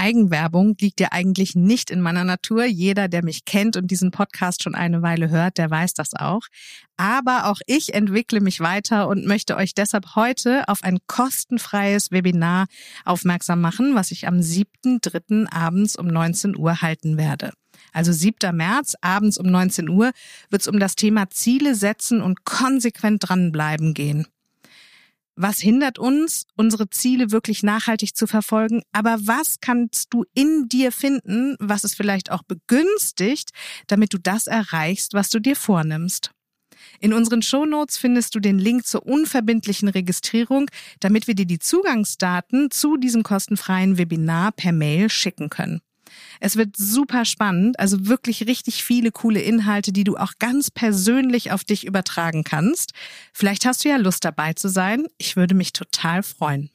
Eigenwerbung liegt ja eigentlich nicht in meiner Natur. Jeder, der mich kennt und diesen Podcast schon eine Weile hört, der weiß das auch. Aber auch ich entwickle mich weiter und möchte euch deshalb heute auf ein kostenfreies Webinar aufmerksam machen, was ich am 7.3. abends um 19 Uhr halten werde. Also 7. März, abends um 19 Uhr, wird es um das Thema Ziele setzen und konsequent dranbleiben gehen. Was hindert uns, unsere Ziele wirklich nachhaltig zu verfolgen? Aber was kannst du in dir finden, was es vielleicht auch begünstigt, damit du das erreichst, was du dir vornimmst? In unseren Shownotes findest du den Link zur unverbindlichen Registrierung, damit wir dir die Zugangsdaten zu diesem kostenfreien Webinar per Mail schicken können. Es wird super spannend, also wirklich richtig viele coole Inhalte, die du auch ganz persönlich auf dich übertragen kannst. Vielleicht hast du ja Lust dabei zu sein. Ich würde mich total freuen.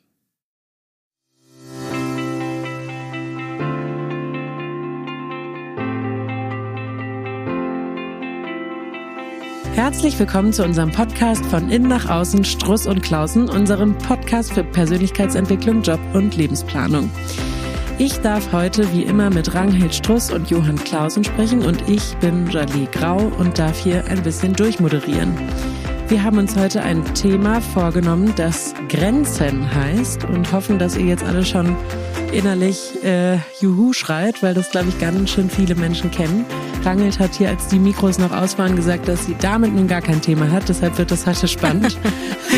Herzlich willkommen zu unserem Podcast von Innen nach Außen, Struss und Klausen, unserem Podcast für Persönlichkeitsentwicklung, Job und Lebensplanung. Ich darf heute wie immer mit Ranghild Struss und Johann Clausen sprechen und ich bin Jalie Grau und darf hier ein bisschen durchmoderieren. Wir haben uns heute ein Thema vorgenommen, das Grenzen heißt und hoffen, dass ihr jetzt alle schon innerlich äh, Juhu schreit, weil das, glaube ich, ganz schön viele Menschen kennen. Rangelt hat hier, als die Mikros noch aus waren, gesagt, dass sie damit nun gar kein Thema hat. Deshalb wird das heute spannend.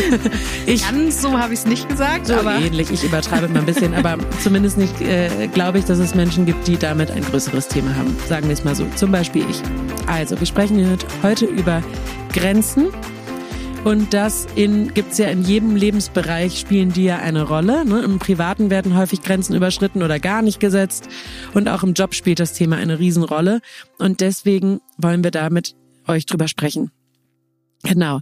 ich, Ganz so habe ich es nicht gesagt. So aber ähnlich. Ich übertreibe mal ein bisschen, aber zumindest nicht äh, glaube ich, dass es Menschen gibt, die damit ein größeres Thema haben. Sagen wir es mal so. Zum Beispiel ich. Also, wir sprechen heute über Grenzen und das in, gibt's ja in jedem Lebensbereich, spielen die ja eine Rolle. Ne? Im Privaten werden häufig Grenzen überschritten oder gar nicht gesetzt. Und auch im Job spielt das Thema eine Riesenrolle. Und deswegen wollen wir da mit euch drüber sprechen. Genau.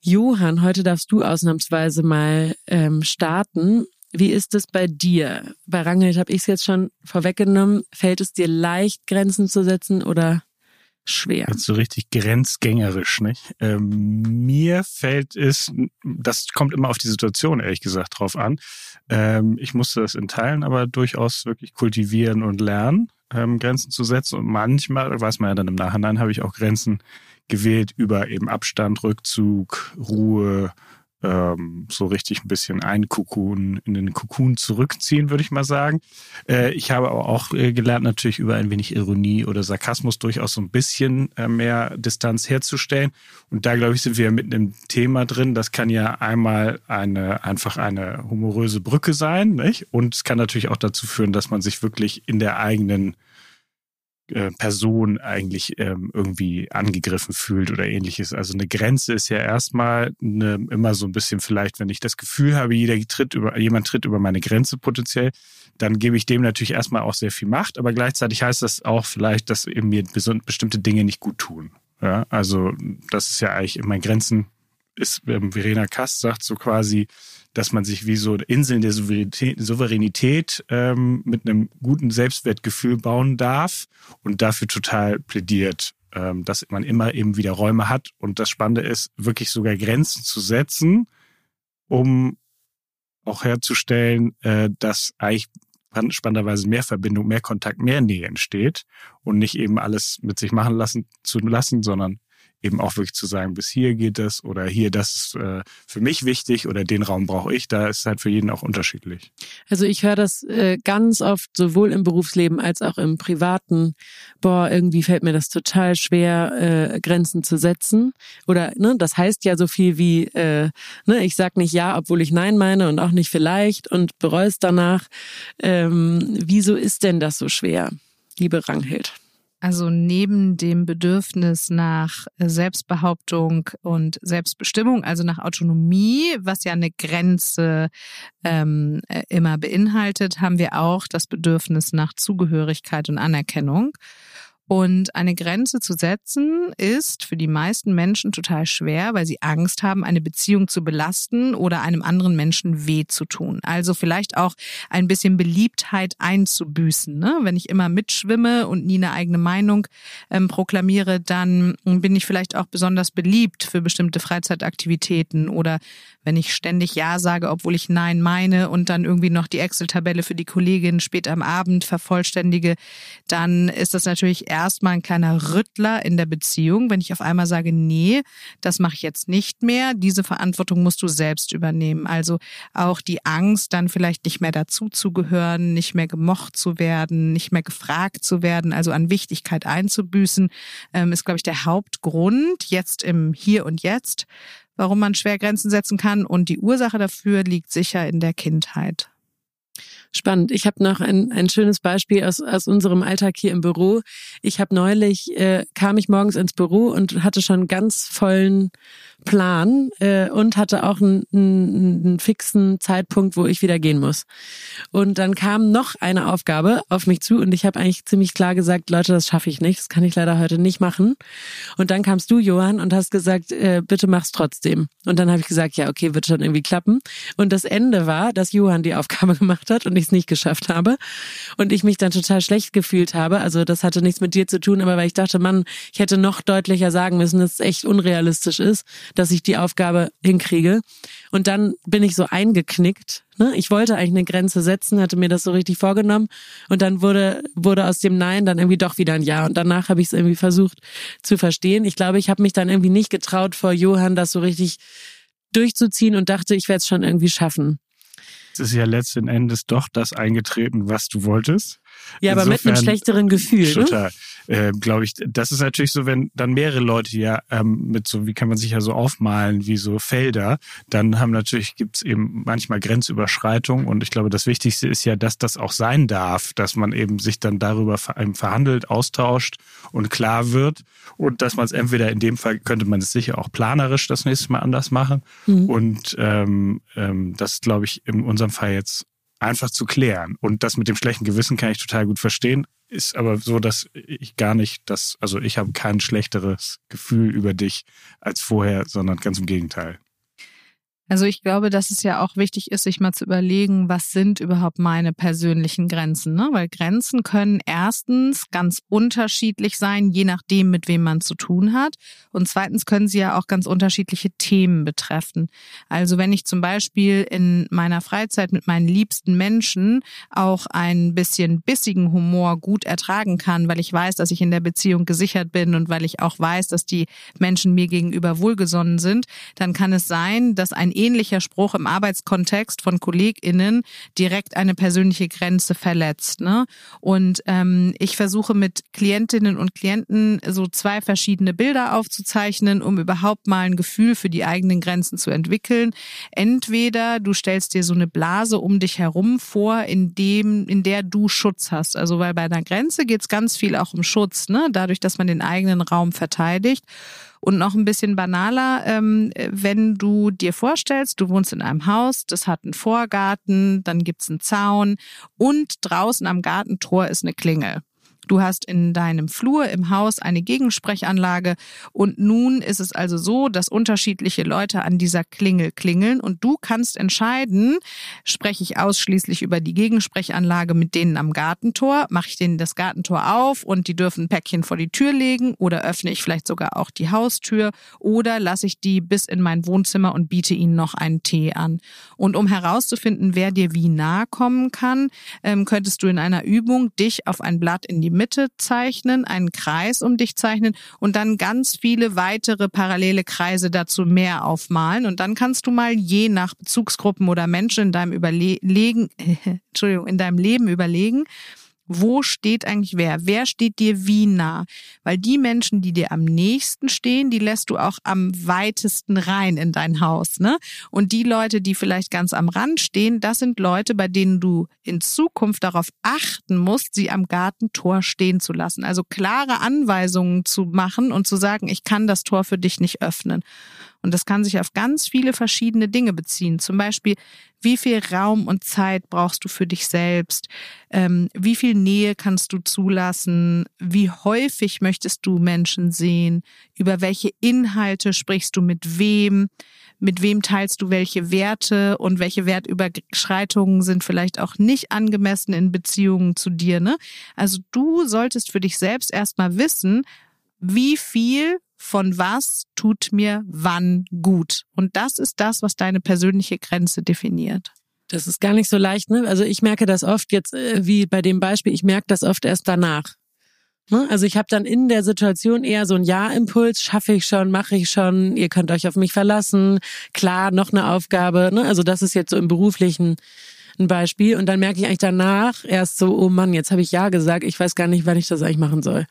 Johann, heute darfst du ausnahmsweise mal ähm, starten. Wie ist es bei dir? Bei Rangelt habe ich es jetzt schon vorweggenommen. Fällt es dir leicht, Grenzen zu setzen oder schwer. Jetzt so richtig grenzgängerisch, nicht? Ähm, mir fällt es, das kommt immer auf die Situation, ehrlich gesagt, drauf an. Ähm, ich musste das in Teilen aber durchaus wirklich kultivieren und lernen, ähm, Grenzen zu setzen. Und manchmal, weiß man ja dann im Nachhinein, habe ich auch Grenzen gewählt über eben Abstand, Rückzug, Ruhe, ähm, so richtig ein bisschen einkukun, in den Kukun zurückziehen, würde ich mal sagen. Äh, ich habe aber auch äh, gelernt, natürlich über ein wenig Ironie oder Sarkasmus durchaus so ein bisschen äh, mehr Distanz herzustellen. Und da, glaube ich, sind wir mit einem Thema drin. Das kann ja einmal eine, einfach eine humoröse Brücke sein, nicht? Und es kann natürlich auch dazu führen, dass man sich wirklich in der eigenen äh, Person eigentlich ähm, irgendwie angegriffen fühlt oder ähnliches. Also eine Grenze ist ja erstmal eine, immer so ein bisschen vielleicht, wenn ich das Gefühl habe, jeder tritt über, jemand tritt über meine Grenze potenziell, dann gebe ich dem natürlich erstmal auch sehr viel Macht, aber gleichzeitig heißt das auch vielleicht, dass eben mir bestimmte Dinge nicht gut tun. Ja, also das ist ja eigentlich in meinen Grenzen ist, ähm, Verena Kast sagt so quasi, dass man sich wie so Inseln der Souveränität, Souveränität ähm, mit einem guten Selbstwertgefühl bauen darf und dafür total plädiert, ähm, dass man immer eben wieder Räume hat. Und das Spannende ist, wirklich sogar Grenzen zu setzen, um auch herzustellen, äh, dass eigentlich spannenderweise mehr Verbindung, mehr Kontakt, mehr Nähe entsteht und nicht eben alles mit sich machen lassen zu lassen, sondern eben auch wirklich zu sagen, bis hier geht es oder hier, das ist äh, für mich wichtig oder den Raum brauche ich, da ist halt für jeden auch unterschiedlich. Also ich höre das äh, ganz oft sowohl im Berufsleben als auch im Privaten. Boah, irgendwie fällt mir das total schwer, äh, Grenzen zu setzen. Oder ne, das heißt ja so viel wie, äh, ne, ich sag nicht ja, obwohl ich nein meine und auch nicht vielleicht und bereue es danach. Ähm, wieso ist denn das so schwer, liebe Ranghild? Also neben dem Bedürfnis nach Selbstbehauptung und Selbstbestimmung, also nach Autonomie, was ja eine Grenze ähm, äh, immer beinhaltet, haben wir auch das Bedürfnis nach Zugehörigkeit und Anerkennung. Und eine Grenze zu setzen ist für die meisten Menschen total schwer, weil sie Angst haben, eine Beziehung zu belasten oder einem anderen Menschen weh zu tun. Also vielleicht auch ein bisschen Beliebtheit einzubüßen. Ne? Wenn ich immer mitschwimme und nie eine eigene Meinung ähm, proklamiere, dann bin ich vielleicht auch besonders beliebt für bestimmte Freizeitaktivitäten oder wenn ich ständig Ja sage, obwohl ich Nein meine und dann irgendwie noch die Excel-Tabelle für die Kollegin spät am Abend vervollständige, dann ist das natürlich erstmal ein kleiner Rüttler in der Beziehung, wenn ich auf einmal sage, nee, das mache ich jetzt nicht mehr, diese Verantwortung musst du selbst übernehmen. Also auch die Angst, dann vielleicht nicht mehr dazuzugehören, nicht mehr gemocht zu werden, nicht mehr gefragt zu werden, also an Wichtigkeit einzubüßen, ähm, ist, glaube ich, der Hauptgrund jetzt im Hier und Jetzt, warum man schwer Grenzen setzen kann. Und die Ursache dafür liegt sicher in der Kindheit. Spannend. Ich habe noch ein, ein schönes Beispiel aus, aus unserem Alltag hier im Büro. Ich habe neulich, äh, kam ich morgens ins Büro und hatte schon ganz vollen Plan äh, und hatte auch einen, einen, einen fixen Zeitpunkt, wo ich wieder gehen muss. Und dann kam noch eine Aufgabe auf mich zu und ich habe eigentlich ziemlich klar gesagt, Leute, das schaffe ich nicht, das kann ich leider heute nicht machen. Und dann kamst du, Johann, und hast gesagt, äh, bitte mach's trotzdem. Und dann habe ich gesagt, ja, okay, wird schon irgendwie klappen. Und das Ende war, dass Johann die Aufgabe gemacht hat und ich es nicht geschafft habe. Und ich mich dann total schlecht gefühlt habe. Also das hatte nichts mit dir zu tun, aber weil ich dachte, Mann, ich hätte noch deutlicher sagen müssen, dass es echt unrealistisch ist dass ich die Aufgabe hinkriege. Und dann bin ich so eingeknickt. Ne? Ich wollte eigentlich eine Grenze setzen, hatte mir das so richtig vorgenommen. Und dann wurde, wurde aus dem Nein dann irgendwie doch wieder ein Ja. Und danach habe ich es irgendwie versucht zu verstehen. Ich glaube, ich habe mich dann irgendwie nicht getraut, vor Johann das so richtig durchzuziehen und dachte, ich werde es schon irgendwie schaffen. Ist ja letzten Endes doch das eingetreten, was du wolltest. Ja, aber mit einem schlechteren Gefühl. Ne? Total. Ne? äh, glaube ich, das ist natürlich so, wenn dann mehrere Leute ja ähm, mit so, wie kann man sich ja so aufmalen, wie so Felder, dann haben natürlich, gibt's eben manchmal Grenzüberschreitungen und ich glaube, das Wichtigste ist ja, dass das auch sein darf, dass man eben sich dann darüber verhandelt, austauscht und klar wird und dass man es entweder in dem Fall könnte man es sicher auch planerisch das nächste Mal anders machen mhm. und ähm, ähm, das glaube ich in unserem Fall jetzt einfach zu klären. Und das mit dem schlechten Gewissen kann ich total gut verstehen ist aber so, dass ich gar nicht das, also ich habe kein schlechteres Gefühl über dich als vorher, sondern ganz im Gegenteil. Also ich glaube, dass es ja auch wichtig ist, sich mal zu überlegen, was sind überhaupt meine persönlichen Grenzen. Ne? Weil Grenzen können erstens ganz unterschiedlich sein, je nachdem, mit wem man zu tun hat. Und zweitens können sie ja auch ganz unterschiedliche Themen betreffen. Also wenn ich zum Beispiel in meiner Freizeit mit meinen liebsten Menschen auch ein bisschen bissigen Humor gut ertragen kann, weil ich weiß, dass ich in der Beziehung gesichert bin und weil ich auch weiß, dass die Menschen mir gegenüber wohlgesonnen sind, dann kann es sein, dass ein ähnlicher Spruch im Arbeitskontext von KollegInnen direkt eine persönliche Grenze verletzt. Ne? Und ähm, ich versuche mit Klientinnen und Klienten so zwei verschiedene Bilder aufzuzeichnen, um überhaupt mal ein Gefühl für die eigenen Grenzen zu entwickeln. Entweder du stellst dir so eine Blase um dich herum vor, in dem, in der du Schutz hast. Also weil bei einer Grenze geht es ganz viel auch um Schutz, ne? dadurch, dass man den eigenen Raum verteidigt. Und noch ein bisschen banaler, ähm, wenn du dir vorstellst, du wohnst in einem Haus, das hat einen Vorgarten, dann gibt's einen Zaun und draußen am Gartentor ist eine Klingel. Du hast in deinem Flur im Haus eine Gegensprechanlage und nun ist es also so, dass unterschiedliche Leute an dieser Klingel klingeln und du kannst entscheiden, spreche ich ausschließlich über die Gegensprechanlage mit denen am Gartentor, mache ich denen das Gartentor auf und die dürfen ein Päckchen vor die Tür legen oder öffne ich vielleicht sogar auch die Haustür oder lasse ich die bis in mein Wohnzimmer und biete ihnen noch einen Tee an. Und um herauszufinden, wer dir wie nahe kommen kann, ähm, könntest du in einer Übung dich auf ein Blatt in die Mitte zeichnen, einen Kreis um dich zeichnen und dann ganz viele weitere parallele Kreise dazu mehr aufmalen. Und dann kannst du mal je nach Bezugsgruppen oder Menschen in deinem Überlegen, Entschuldigung, in deinem Leben überlegen, wo steht eigentlich wer? Wer steht dir wie nah? Weil die Menschen, die dir am nächsten stehen, die lässt du auch am weitesten rein in dein Haus, ne? Und die Leute, die vielleicht ganz am Rand stehen, das sind Leute, bei denen du in Zukunft darauf achten musst, sie am Gartentor stehen zu lassen. Also klare Anweisungen zu machen und zu sagen, ich kann das Tor für dich nicht öffnen. Und das kann sich auf ganz viele verschiedene Dinge beziehen. Zum Beispiel, wie viel Raum und Zeit brauchst du für dich selbst? Ähm, wie viel Nähe kannst du zulassen? Wie häufig möchtest du Menschen sehen? Über welche Inhalte sprichst du mit wem? Mit wem teilst du welche Werte und welche Wertüberschreitungen sind vielleicht auch nicht angemessen in Beziehungen zu dir? Ne? Also du solltest für dich selbst erstmal wissen, wie viel von was tut mir wann gut. Und das ist das, was deine persönliche Grenze definiert. Das ist gar nicht so leicht, ne? Also ich merke das oft jetzt, äh, wie bei dem Beispiel, ich merke das oft erst danach. Ne? Also ich habe dann in der Situation eher so ein Ja-Impuls, schaffe ich schon, mache ich schon, ihr könnt euch auf mich verlassen, klar, noch eine Aufgabe. Ne? Also das ist jetzt so im beruflichen ein Beispiel. Und dann merke ich eigentlich danach erst so, oh Mann, jetzt habe ich Ja gesagt, ich weiß gar nicht, wann ich das eigentlich machen soll.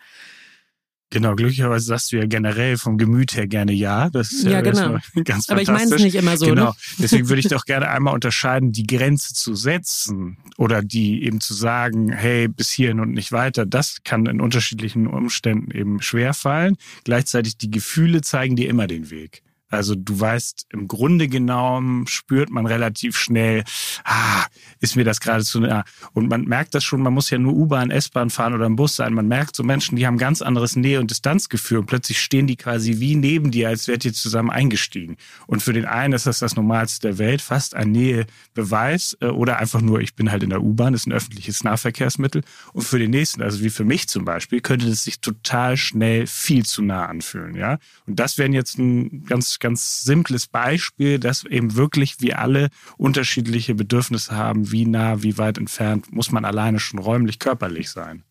Genau, glücklicherweise sagst du ja generell vom Gemüt her gerne ja. Das ist ja, ja genau. ganz Aber ich meine es nicht immer so. Genau. Ne? Deswegen würde ich doch gerne einmal unterscheiden, die Grenze zu setzen oder die eben zu sagen, hey, bis hierhin und nicht weiter. Das kann in unterschiedlichen Umständen eben schwer fallen. Gleichzeitig die Gefühle zeigen dir immer den Weg. Also du weißt, im Grunde genommen spürt man relativ schnell, ah, ist mir das gerade zu nah. Und man merkt das schon, man muss ja nur U-Bahn, S-Bahn fahren oder im Bus sein. Man merkt so Menschen, die haben ganz anderes Nähe- und Distanzgefühl und plötzlich stehen die quasi wie neben dir, als wärt ihr zusammen eingestiegen. Und für den einen ist das das Normalste der Welt, fast ein Nähebeweis äh, oder einfach nur, ich bin halt in der U-Bahn, ist ein öffentliches Nahverkehrsmittel. Und für den nächsten, also wie für mich zum Beispiel, könnte es sich total schnell viel zu nah anfühlen, ja. Und das wären jetzt ein ganz ganz, simples Beispiel, dass eben wirklich wir alle unterschiedliche Bedürfnisse haben. Wie nah, wie weit entfernt muss man alleine schon räumlich, körperlich sein.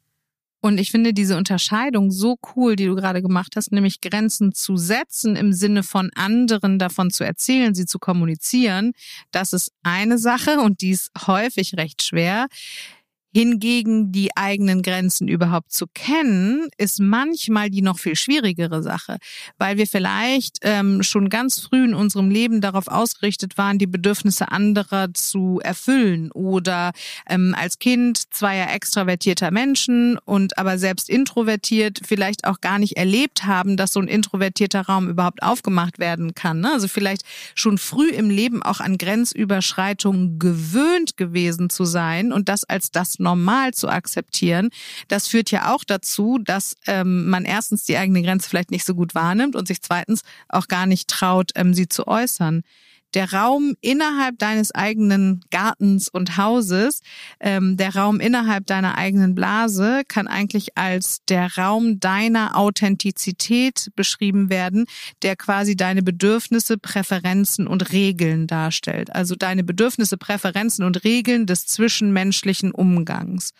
Und ich finde diese Unterscheidung so cool, die du gerade gemacht hast, nämlich Grenzen zu setzen im Sinne von anderen davon zu erzählen, sie zu kommunizieren. Das ist eine Sache und die ist häufig recht schwer. Hingegen die eigenen Grenzen überhaupt zu kennen, ist manchmal die noch viel schwierigere Sache, weil wir vielleicht ähm, schon ganz früh in unserem Leben darauf ausgerichtet waren, die Bedürfnisse anderer zu erfüllen oder ähm, als Kind zweier extravertierter Menschen und aber selbst introvertiert vielleicht auch gar nicht erlebt haben, dass so ein introvertierter Raum überhaupt aufgemacht werden kann. Ne? Also vielleicht schon früh im Leben auch an Grenzüberschreitungen gewöhnt gewesen zu sein und das als das normal zu akzeptieren, das führt ja auch dazu, dass ähm, man erstens die eigene Grenze vielleicht nicht so gut wahrnimmt und sich zweitens auch gar nicht traut, ähm, sie zu äußern der Raum innerhalb deines eigenen Gartens und Hauses, ähm, der Raum innerhalb deiner eigenen Blase kann eigentlich als der Raum deiner Authentizität beschrieben werden, der quasi deine Bedürfnisse, Präferenzen und Regeln darstellt. Also deine Bedürfnisse, Präferenzen und Regeln des zwischenmenschlichen Umgangs.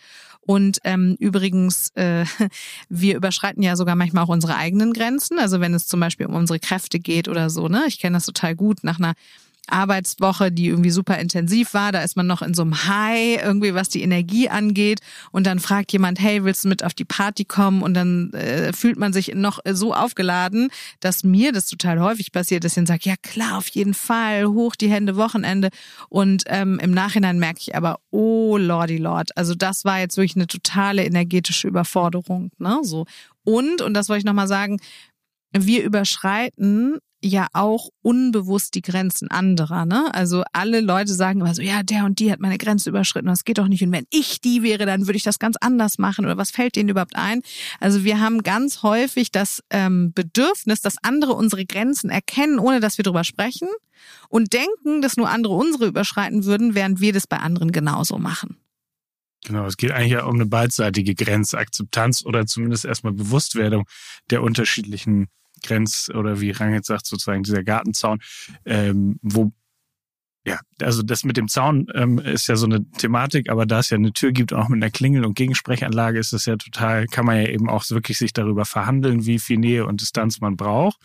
Und ähm, übrigens, äh, wir überschreiten ja sogar manchmal auch unsere eigenen Grenzen. Also wenn es zum Beispiel um unsere Kräfte geht oder so, ne? Ich kenne das total gut nach einer Arbeitswoche, die irgendwie super intensiv war. Da ist man noch in so einem High, irgendwie was die Energie angeht. Und dann fragt jemand, hey, willst du mit auf die Party kommen? Und dann äh, fühlt man sich noch so aufgeladen, dass mir das total häufig passiert, dass ich dann sage, ja klar, auf jeden Fall, hoch die Hände, Wochenende. Und ähm, im Nachhinein merke ich aber, oh Lordy Lord, also das war jetzt wirklich eine totale energetische Überforderung. Ne? So. Und, und das wollte ich nochmal sagen, wir überschreiten ja auch unbewusst die Grenzen anderer. Ne? Also alle Leute sagen immer so, ja, der und die hat meine Grenze überschritten, das geht doch nicht. Und wenn ich die wäre, dann würde ich das ganz anders machen. Oder was fällt denen überhaupt ein? Also wir haben ganz häufig das ähm, Bedürfnis, dass andere unsere Grenzen erkennen, ohne dass wir drüber sprechen und denken, dass nur andere unsere überschreiten würden, während wir das bei anderen genauso machen. Genau, es geht eigentlich ja um eine beidseitige Grenzakzeptanz oder zumindest erstmal Bewusstwerdung der unterschiedlichen Grenz- oder wie Rang jetzt sagt, sozusagen dieser Gartenzaun, ähm, wo ja, also das mit dem Zaun ähm, ist ja so eine Thematik, aber da es ja eine Tür gibt, auch mit einer Klingel- und Gegensprechanlage, ist es ja total, kann man ja eben auch wirklich sich darüber verhandeln, wie viel Nähe und Distanz man braucht.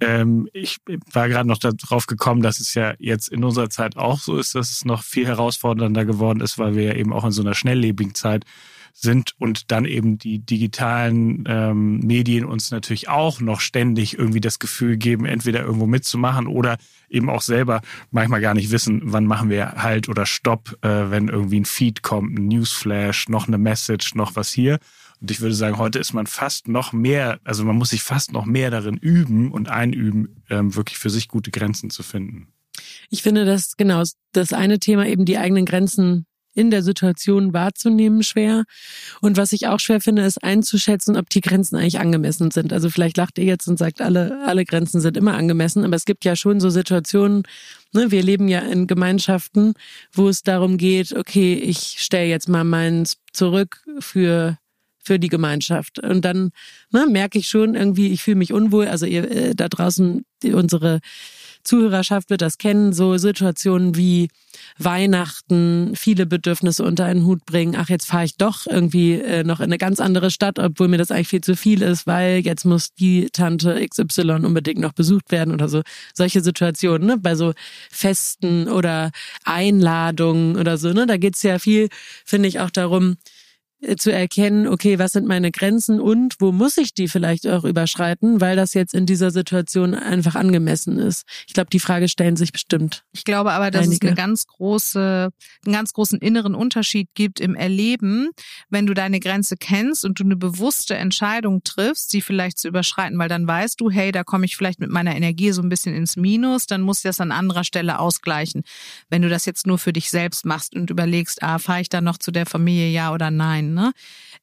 Ähm, ich war gerade noch darauf gekommen, dass es ja jetzt in unserer Zeit auch so ist, dass es noch viel herausfordernder geworden ist, weil wir ja eben auch in so einer schnelllebigen Zeit sind und dann eben die digitalen ähm, Medien uns natürlich auch noch ständig irgendwie das Gefühl geben, entweder irgendwo mitzumachen oder eben auch selber manchmal gar nicht wissen, wann machen wir Halt oder Stopp, äh, wenn irgendwie ein Feed kommt, ein Newsflash, noch eine Message, noch was hier. Und ich würde sagen, heute ist man fast noch mehr, also man muss sich fast noch mehr darin üben und einüben, ähm, wirklich für sich gute Grenzen zu finden. Ich finde, dass genau das eine Thema eben die eigenen Grenzen in der Situation wahrzunehmen schwer. Und was ich auch schwer finde, ist einzuschätzen, ob die Grenzen eigentlich angemessen sind. Also vielleicht lacht ihr jetzt und sagt, alle, alle Grenzen sind immer angemessen, aber es gibt ja schon so Situationen, ne, wir leben ja in Gemeinschaften, wo es darum geht, okay, ich stelle jetzt mal meins zurück für für die Gemeinschaft. Und dann ne, merke ich schon irgendwie, ich fühle mich unwohl. Also ihr äh, da draußen, unsere Zuhörerschaft wird das kennen, so Situationen wie Weihnachten, viele Bedürfnisse unter einen Hut bringen. Ach, jetzt fahre ich doch irgendwie äh, noch in eine ganz andere Stadt, obwohl mir das eigentlich viel zu viel ist, weil jetzt muss die Tante XY unbedingt noch besucht werden oder so. Solche Situationen, ne? Bei so Festen oder Einladungen oder so, ne? Da geht's ja viel, finde ich, auch darum, zu erkennen, okay, was sind meine Grenzen und wo muss ich die vielleicht auch überschreiten, weil das jetzt in dieser Situation einfach angemessen ist. Ich glaube, die Frage stellen sich bestimmt. Ich glaube aber, dass einige. es eine ganz große, einen ganz großen inneren Unterschied gibt im Erleben, wenn du deine Grenze kennst und du eine bewusste Entscheidung triffst, sie vielleicht zu überschreiten, weil dann weißt du, hey, da komme ich vielleicht mit meiner Energie so ein bisschen ins Minus, dann muss ich das an anderer Stelle ausgleichen. Wenn du das jetzt nur für dich selbst machst und überlegst, ah, fahre ich dann noch zu der Familie, ja oder nein, Ne?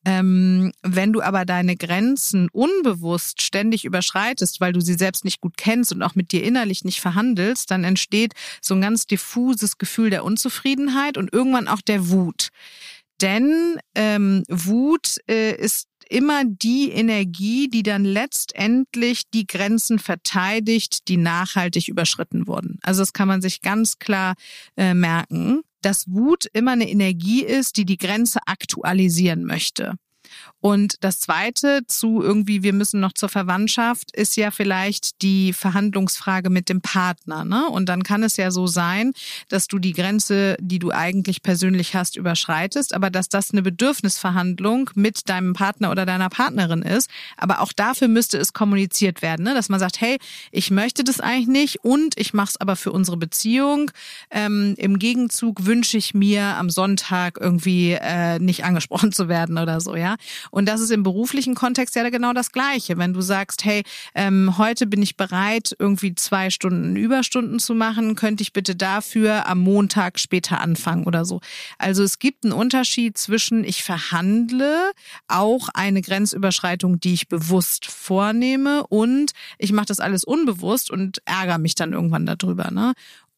Ähm, wenn du aber deine Grenzen unbewusst ständig überschreitest, weil du sie selbst nicht gut kennst und auch mit dir innerlich nicht verhandelst, dann entsteht so ein ganz diffuses Gefühl der Unzufriedenheit und irgendwann auch der Wut. Denn ähm, Wut äh, ist immer die Energie, die dann letztendlich die Grenzen verteidigt, die nachhaltig überschritten wurden. Also das kann man sich ganz klar äh, merken dass Wut immer eine Energie ist, die die Grenze aktualisieren möchte. Und das zweite zu irgendwie, wir müssen noch zur Verwandtschaft, ist ja vielleicht die Verhandlungsfrage mit dem Partner. Ne? Und dann kann es ja so sein, dass du die Grenze, die du eigentlich persönlich hast, überschreitest, aber dass das eine Bedürfnisverhandlung mit deinem Partner oder deiner Partnerin ist. Aber auch dafür müsste es kommuniziert werden, ne? dass man sagt, hey, ich möchte das eigentlich nicht und ich mache es aber für unsere Beziehung. Ähm, Im Gegenzug wünsche ich mir am Sonntag irgendwie äh, nicht angesprochen zu werden oder so, ja. Und das ist im beruflichen Kontext ja genau das Gleiche. Wenn du sagst, hey, ähm, heute bin ich bereit, irgendwie zwei Stunden Überstunden zu machen, könnte ich bitte dafür am Montag später anfangen oder so. Also es gibt einen Unterschied zwischen ich verhandle auch eine Grenzüberschreitung, die ich bewusst vornehme und ich mache das alles unbewusst und ärgere mich dann irgendwann darüber. Ne?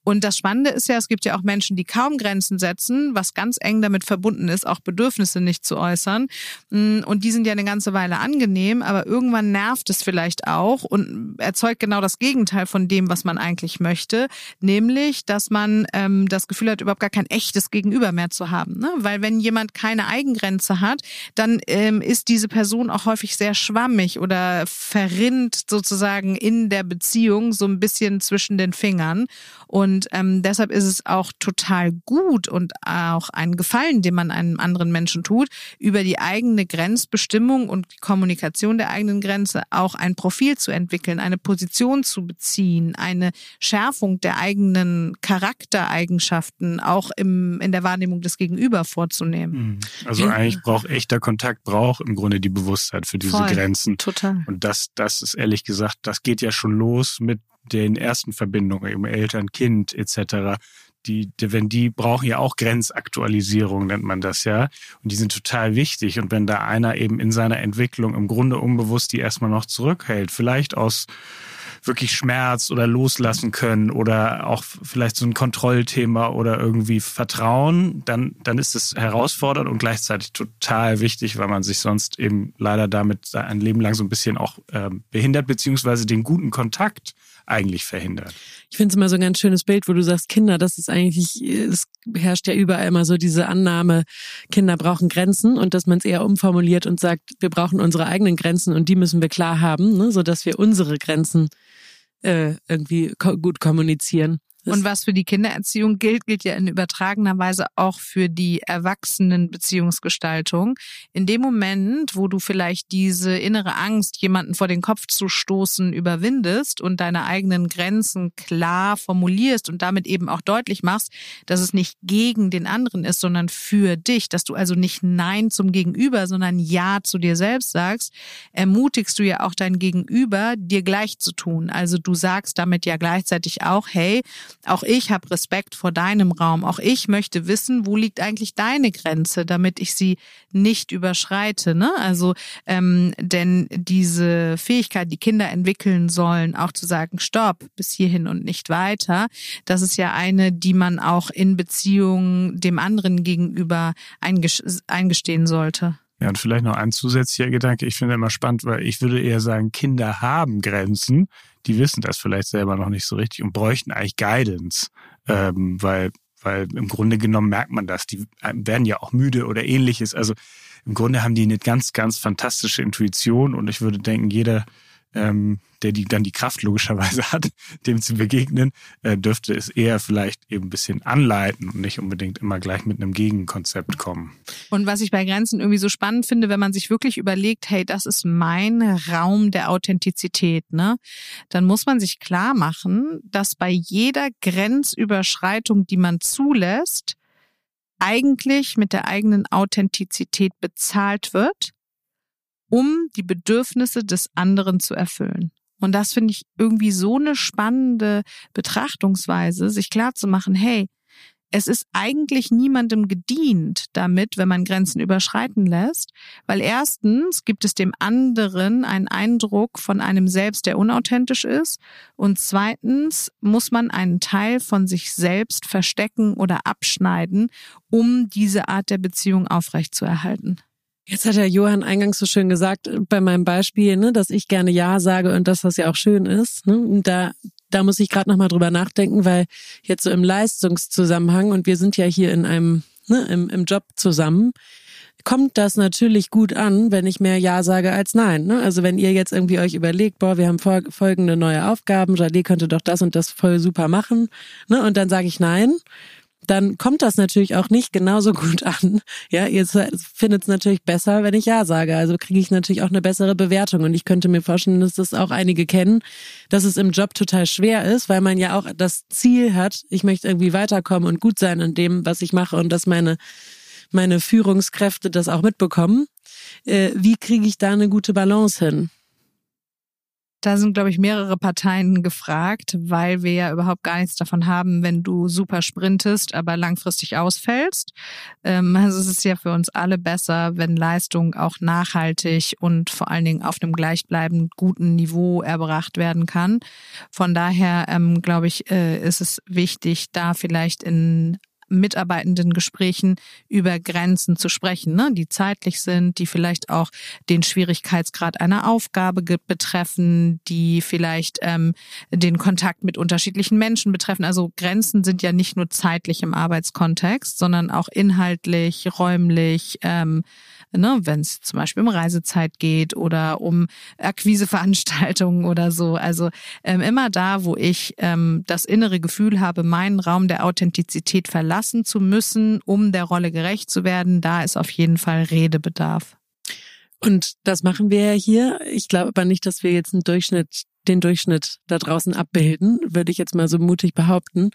Und das Spannende ist ja, es gibt ja auch Menschen, die kaum Grenzen setzen, was ganz eng damit verbunden ist, auch Bedürfnisse nicht zu äußern. Mm, und die sind ja eine ganze Weile angenehm, aber irgendwann nervt es vielleicht auch und erzeugt genau das Gegenteil von dem, was man eigentlich möchte, nämlich, dass man ähm, das Gefühl hat, überhaupt gar kein echtes Gegenüber mehr zu haben. Ne? Weil wenn jemand keine Eigengrenze hat, dann ähm, ist diese Person auch häufig sehr schwammig oder verrinnt sozusagen in der Beziehung so ein bisschen zwischen den Fingern. Und ähm, deshalb ist es auch total gut und auch ein Gefallen, den man einem anderen Menschen tut, über die eigene Grenzbestimmung und die Kommunikation der eigenen Grenze auch ein Profil zu entwickeln, eine Position zu beziehen, eine Schärfung der eigenen Charaktereigenschaften auch im, in der Wahrnehmung des Gegenüber vorzunehmen. Mhm. Also eigentlich braucht echter Kontakt, braucht im Grunde die Bewusstheit für diese Voll, Grenzen. Total. Und das, das ist ehrlich gesagt, das geht ja schon los mit den ersten Verbindungen, eben Eltern, Kind etc., die, wenn die brauchen ja auch Grenzaktualisierung, nennt man das ja. Und die sind total wichtig. Und wenn da einer eben in seiner Entwicklung im Grunde unbewusst die erstmal noch zurückhält, vielleicht aus wirklich Schmerz oder loslassen können oder auch vielleicht so ein Kontrollthema oder irgendwie Vertrauen, dann, dann ist es herausfordernd und gleichzeitig total wichtig, weil man sich sonst eben leider damit ein Leben lang so ein bisschen auch äh, behindert, beziehungsweise den guten Kontakt eigentlich verhindert. Ich finde es immer so ein ganz schönes Bild, wo du sagst, Kinder, das ist eigentlich, es herrscht ja überall immer so diese Annahme, Kinder brauchen Grenzen und dass man es eher umformuliert und sagt, wir brauchen unsere eigenen Grenzen und die müssen wir klar haben, ne, sodass wir unsere Grenzen äh, irgendwie ko gut kommunizieren. Und was für die Kindererziehung gilt, gilt ja in übertragener Weise auch für die Erwachsenenbeziehungsgestaltung. In dem Moment, wo du vielleicht diese innere Angst, jemanden vor den Kopf zu stoßen, überwindest und deine eigenen Grenzen klar formulierst und damit eben auch deutlich machst, dass es nicht gegen den anderen ist, sondern für dich, dass du also nicht Nein zum Gegenüber, sondern Ja zu dir selbst sagst, ermutigst du ja auch dein Gegenüber, dir gleich zu tun. Also du sagst damit ja gleichzeitig auch, hey, auch ich habe Respekt vor deinem Raum. Auch ich möchte wissen, wo liegt eigentlich deine Grenze, damit ich sie nicht überschreite. Ne? Also ähm, denn diese Fähigkeit, die Kinder entwickeln sollen, auch zu sagen, stopp, bis hierhin und nicht weiter, das ist ja eine, die man auch in Beziehungen dem anderen gegenüber eingestehen sollte. Ja, und vielleicht noch ein zusätzlicher Gedanke. Ich finde immer spannend, weil ich würde eher sagen, Kinder haben Grenzen. Die wissen das vielleicht selber noch nicht so richtig und bräuchten eigentlich Guidance, ähm, weil, weil im Grunde genommen merkt man das. Die werden ja auch müde oder ähnliches. Also im Grunde haben die eine ganz, ganz fantastische Intuition und ich würde denken, jeder ähm, der die dann die Kraft logischerweise hat, dem zu begegnen, äh, dürfte es eher vielleicht eben ein bisschen anleiten und nicht unbedingt immer gleich mit einem Gegenkonzept kommen. Und was ich bei Grenzen irgendwie so spannend finde, wenn man sich wirklich überlegt, hey, das ist mein Raum der Authentizität, ne? Dann muss man sich klar machen, dass bei jeder Grenzüberschreitung, die man zulässt, eigentlich mit der eigenen Authentizität bezahlt wird um die Bedürfnisse des anderen zu erfüllen. Und das finde ich irgendwie so eine spannende Betrachtungsweise, sich klar zu machen, hey, es ist eigentlich niemandem gedient damit, wenn man Grenzen überschreiten lässt, weil erstens gibt es dem anderen einen Eindruck von einem selbst, der unauthentisch ist, und zweitens muss man einen Teil von sich selbst verstecken oder abschneiden, um diese Art der Beziehung aufrechtzuerhalten. Jetzt hat der Johann eingangs so schön gesagt, äh, bei meinem Beispiel, ne, dass ich gerne Ja sage und dass das ja auch schön ist. Ne? Und da, da muss ich gerade nochmal drüber nachdenken, weil jetzt so im Leistungszusammenhang und wir sind ja hier in einem, ne, im, im Job zusammen, kommt das natürlich gut an, wenn ich mehr Ja sage als Nein. Ne? Also wenn ihr jetzt irgendwie euch überlegt, boah, wir haben folgende neue Aufgaben, Jade könnte doch das und das voll super machen, ne? und dann sage ich Nein dann kommt das natürlich auch nicht genauso gut an. Ja, ihr findet es natürlich besser, wenn ich Ja sage. Also kriege ich natürlich auch eine bessere Bewertung. Und ich könnte mir vorstellen, dass das auch einige kennen, dass es im Job total schwer ist, weil man ja auch das Ziel hat, ich möchte irgendwie weiterkommen und gut sein in dem, was ich mache und dass meine, meine Führungskräfte das auch mitbekommen. Äh, wie kriege ich da eine gute Balance hin? Da sind, glaube ich, mehrere Parteien gefragt, weil wir ja überhaupt gar nichts davon haben, wenn du super sprintest, aber langfristig ausfällst. Ähm, also es ist ja für uns alle besser, wenn Leistung auch nachhaltig und vor allen Dingen auf einem gleichbleibend guten Niveau erbracht werden kann. Von daher, ähm, glaube ich, äh, ist es wichtig, da vielleicht in mitarbeitenden Gesprächen über Grenzen zu sprechen, ne? die zeitlich sind, die vielleicht auch den Schwierigkeitsgrad einer Aufgabe betreffen, die vielleicht ähm, den Kontakt mit unterschiedlichen Menschen betreffen. Also Grenzen sind ja nicht nur zeitlich im Arbeitskontext, sondern auch inhaltlich, räumlich. Ähm, ne, wenn es zum Beispiel um Reisezeit geht oder um Akquiseveranstaltungen oder so. Also ähm, immer da, wo ich ähm, das innere Gefühl habe, meinen Raum der Authentizität verlassen zu müssen, um der Rolle gerecht zu werden, da ist auf jeden Fall Redebedarf. Und das machen wir ja hier. Ich glaube aber nicht, dass wir jetzt einen Durchschnitt, den Durchschnitt da draußen abbilden, würde ich jetzt mal so mutig behaupten.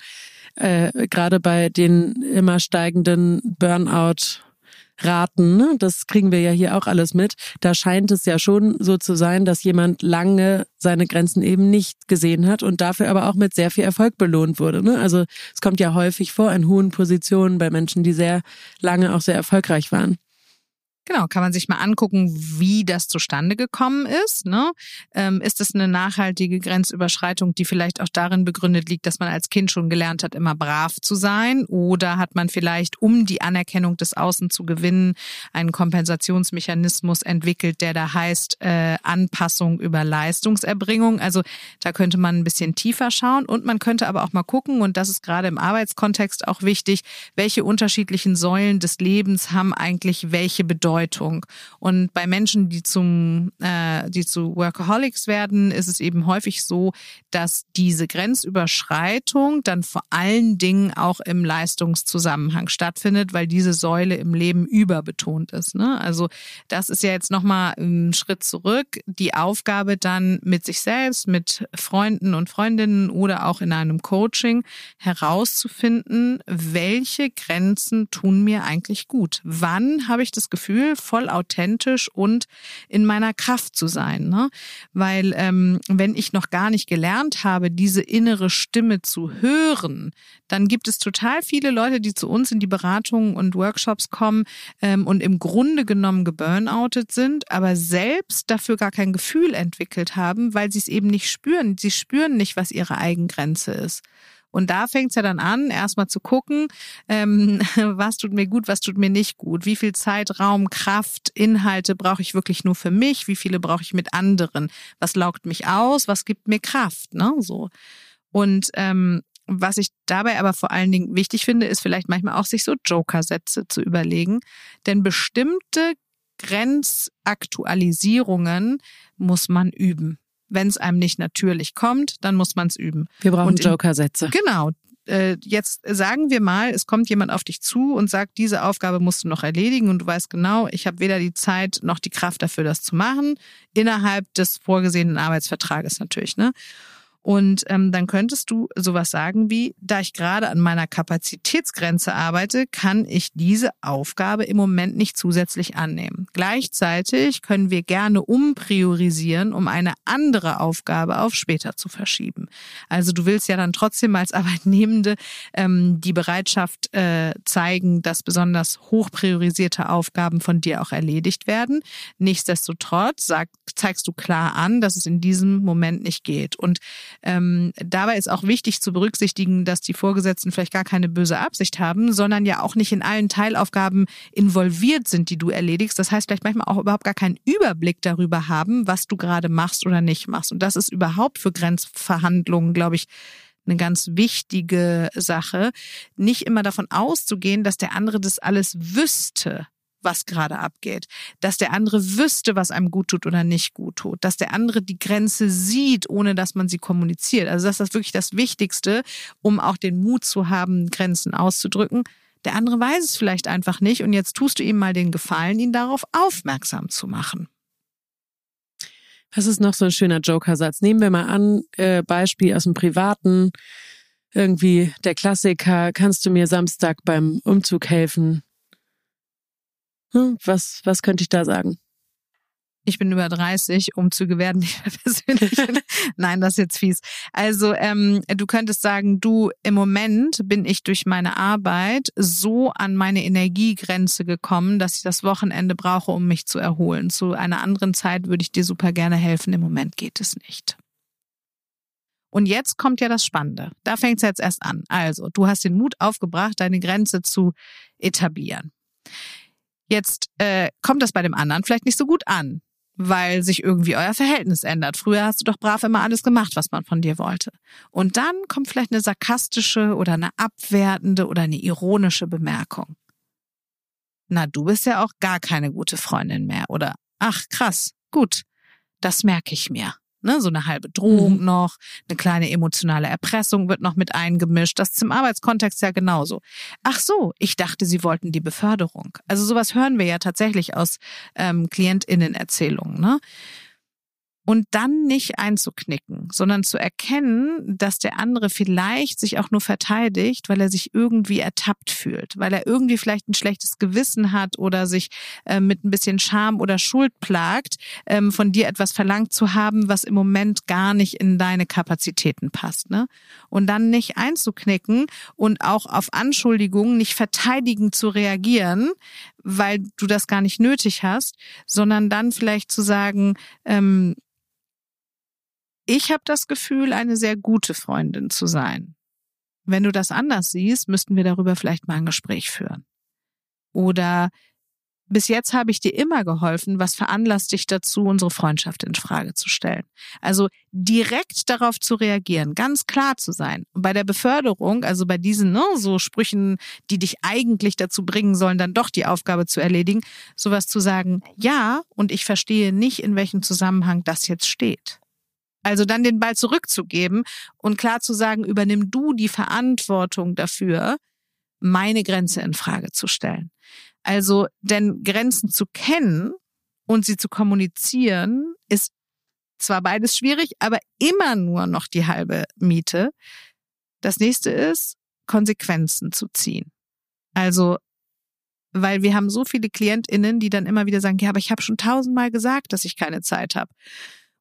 Äh, gerade bei den immer steigenden Burnout raten, ne? das kriegen wir ja hier auch alles mit, da scheint es ja schon so zu sein, dass jemand lange seine Grenzen eben nicht gesehen hat und dafür aber auch mit sehr viel Erfolg belohnt wurde. Ne? Also es kommt ja häufig vor in hohen Positionen bei Menschen, die sehr lange auch sehr erfolgreich waren. Genau, kann man sich mal angucken, wie das zustande gekommen ist. Ne? Ähm, ist es eine nachhaltige Grenzüberschreitung, die vielleicht auch darin begründet liegt, dass man als Kind schon gelernt hat, immer brav zu sein? Oder hat man vielleicht, um die Anerkennung des Außen zu gewinnen, einen Kompensationsmechanismus entwickelt, der da heißt äh, Anpassung über Leistungserbringung? Also da könnte man ein bisschen tiefer schauen und man könnte aber auch mal gucken, und das ist gerade im Arbeitskontext auch wichtig, welche unterschiedlichen Säulen des Lebens haben eigentlich welche Bedeutung Bedeutung. Und bei Menschen, die zum, äh, die zu Workaholics werden, ist es eben häufig so, dass diese Grenzüberschreitung dann vor allen Dingen auch im Leistungszusammenhang stattfindet, weil diese Säule im Leben überbetont ist. Ne? Also das ist ja jetzt nochmal ein Schritt zurück. Die Aufgabe dann mit sich selbst, mit Freunden und Freundinnen oder auch in einem Coaching herauszufinden, welche Grenzen tun mir eigentlich gut. Wann habe ich das Gefühl, voll authentisch und in meiner Kraft zu sein? Ne? Weil ähm, wenn ich noch gar nicht gelernt habe, diese innere Stimme zu hören, dann gibt es total viele Leute, die zu uns in die Beratungen und Workshops kommen ähm, und im Grunde genommen geburnoutet sind, aber selbst dafür gar kein Gefühl entwickelt haben, weil sie es eben nicht spüren. Sie spüren nicht, was ihre Eigengrenze ist. Und da fängt es ja dann an, erstmal zu gucken, ähm, was tut mir gut, was tut mir nicht gut, wie viel Zeit, Raum, Kraft, Inhalte brauche ich wirklich nur für mich, wie viele brauche ich mit anderen, was laugt mich aus, was gibt mir Kraft, ne? So. Und ähm, was ich dabei aber vor allen Dingen wichtig finde, ist vielleicht manchmal auch sich so Joker-Sätze zu überlegen. Denn bestimmte Grenzaktualisierungen muss man üben. Wenn es einem nicht natürlich kommt, dann muss man es üben. Wir brauchen Joker-Sätze. Genau. Äh, jetzt sagen wir mal, es kommt jemand auf dich zu und sagt, diese Aufgabe musst du noch erledigen und du weißt genau, ich habe weder die Zeit noch die Kraft dafür, das zu machen, innerhalb des vorgesehenen Arbeitsvertrages natürlich. Ne? Und ähm, dann könntest du sowas sagen wie, da ich gerade an meiner Kapazitätsgrenze arbeite, kann ich diese Aufgabe im Moment nicht zusätzlich annehmen. Gleichzeitig können wir gerne umpriorisieren, um eine andere Aufgabe auf später zu verschieben. Also du willst ja dann trotzdem als Arbeitnehmende ähm, die Bereitschaft äh, zeigen, dass besonders hoch priorisierte Aufgaben von dir auch erledigt werden. Nichtsdestotrotz sag, zeigst du klar an, dass es in diesem Moment nicht geht. Und ähm, dabei ist auch wichtig zu berücksichtigen, dass die Vorgesetzten vielleicht gar keine böse Absicht haben, sondern ja auch nicht in allen Teilaufgaben involviert sind, die du erledigst. Das heißt, vielleicht manchmal auch überhaupt gar keinen Überblick darüber haben, was du gerade machst oder nicht machst. Und das ist überhaupt für Grenzverhandlungen, glaube ich, eine ganz wichtige Sache, nicht immer davon auszugehen, dass der andere das alles wüsste was gerade abgeht, dass der andere wüsste, was einem gut tut oder nicht gut tut, dass der andere die Grenze sieht, ohne dass man sie kommuniziert. Also das ist wirklich das Wichtigste, um auch den Mut zu haben, Grenzen auszudrücken. Der andere weiß es vielleicht einfach nicht und jetzt tust du ihm mal den Gefallen, ihn darauf aufmerksam zu machen. Das ist noch so ein schöner Joker-Satz. Nehmen wir mal an, äh, Beispiel aus dem Privaten. Irgendwie der Klassiker, kannst du mir Samstag beim Umzug helfen? Hm, was, was könnte ich da sagen? Ich bin über 30, Umzüge werden nicht mehr persönlich. Nein, das ist jetzt fies. Also ähm, du könntest sagen, du, im Moment bin ich durch meine Arbeit so an meine Energiegrenze gekommen, dass ich das Wochenende brauche, um mich zu erholen. Zu einer anderen Zeit würde ich dir super gerne helfen. Im Moment geht es nicht. Und jetzt kommt ja das Spannende. Da fängt es jetzt erst an. Also, du hast den Mut aufgebracht, deine Grenze zu etablieren. Jetzt äh, kommt das bei dem anderen vielleicht nicht so gut an, weil sich irgendwie euer Verhältnis ändert. Früher hast du doch brav immer alles gemacht, was man von dir wollte. Und dann kommt vielleicht eine sarkastische oder eine abwertende oder eine ironische Bemerkung. Na, du bist ja auch gar keine gute Freundin mehr. Oder, ach krass, gut, das merke ich mir. Ne, so eine halbe Drohung mhm. noch, eine kleine emotionale Erpressung wird noch mit eingemischt. Das ist im Arbeitskontext ja genauso. Ach so, ich dachte, Sie wollten die Beförderung. Also sowas hören wir ja tatsächlich aus ähm, KlientInnen-Erzählungen. Ne? Und dann nicht einzuknicken, sondern zu erkennen, dass der andere vielleicht sich auch nur verteidigt, weil er sich irgendwie ertappt fühlt, weil er irgendwie vielleicht ein schlechtes Gewissen hat oder sich äh, mit ein bisschen Scham oder Schuld plagt, ähm, von dir etwas verlangt zu haben, was im Moment gar nicht in deine Kapazitäten passt. Ne? Und dann nicht einzuknicken und auch auf Anschuldigungen nicht verteidigend zu reagieren, weil du das gar nicht nötig hast, sondern dann vielleicht zu sagen, ähm, ich habe das Gefühl, eine sehr gute Freundin zu sein. Wenn du das anders siehst, müssten wir darüber vielleicht mal ein Gespräch führen. Oder bis jetzt habe ich dir immer geholfen, was veranlasst dich dazu, unsere Freundschaft in Frage zu stellen. Also direkt darauf zu reagieren, ganz klar zu sein. Und bei der Beförderung, also bei diesen ne, so Sprüchen, die dich eigentlich dazu bringen sollen, dann doch die Aufgabe zu erledigen, sowas zu sagen, ja, und ich verstehe nicht, in welchem Zusammenhang das jetzt steht. Also dann den Ball zurückzugeben und klar zu sagen, übernimm du die Verantwortung dafür, meine Grenze in Frage zu stellen. Also, denn Grenzen zu kennen und sie zu kommunizieren, ist zwar beides schwierig, aber immer nur noch die halbe Miete. Das nächste ist, Konsequenzen zu ziehen. Also, weil wir haben so viele KlientInnen, die dann immer wieder sagen, ja, aber ich habe schon tausendmal gesagt, dass ich keine Zeit habe.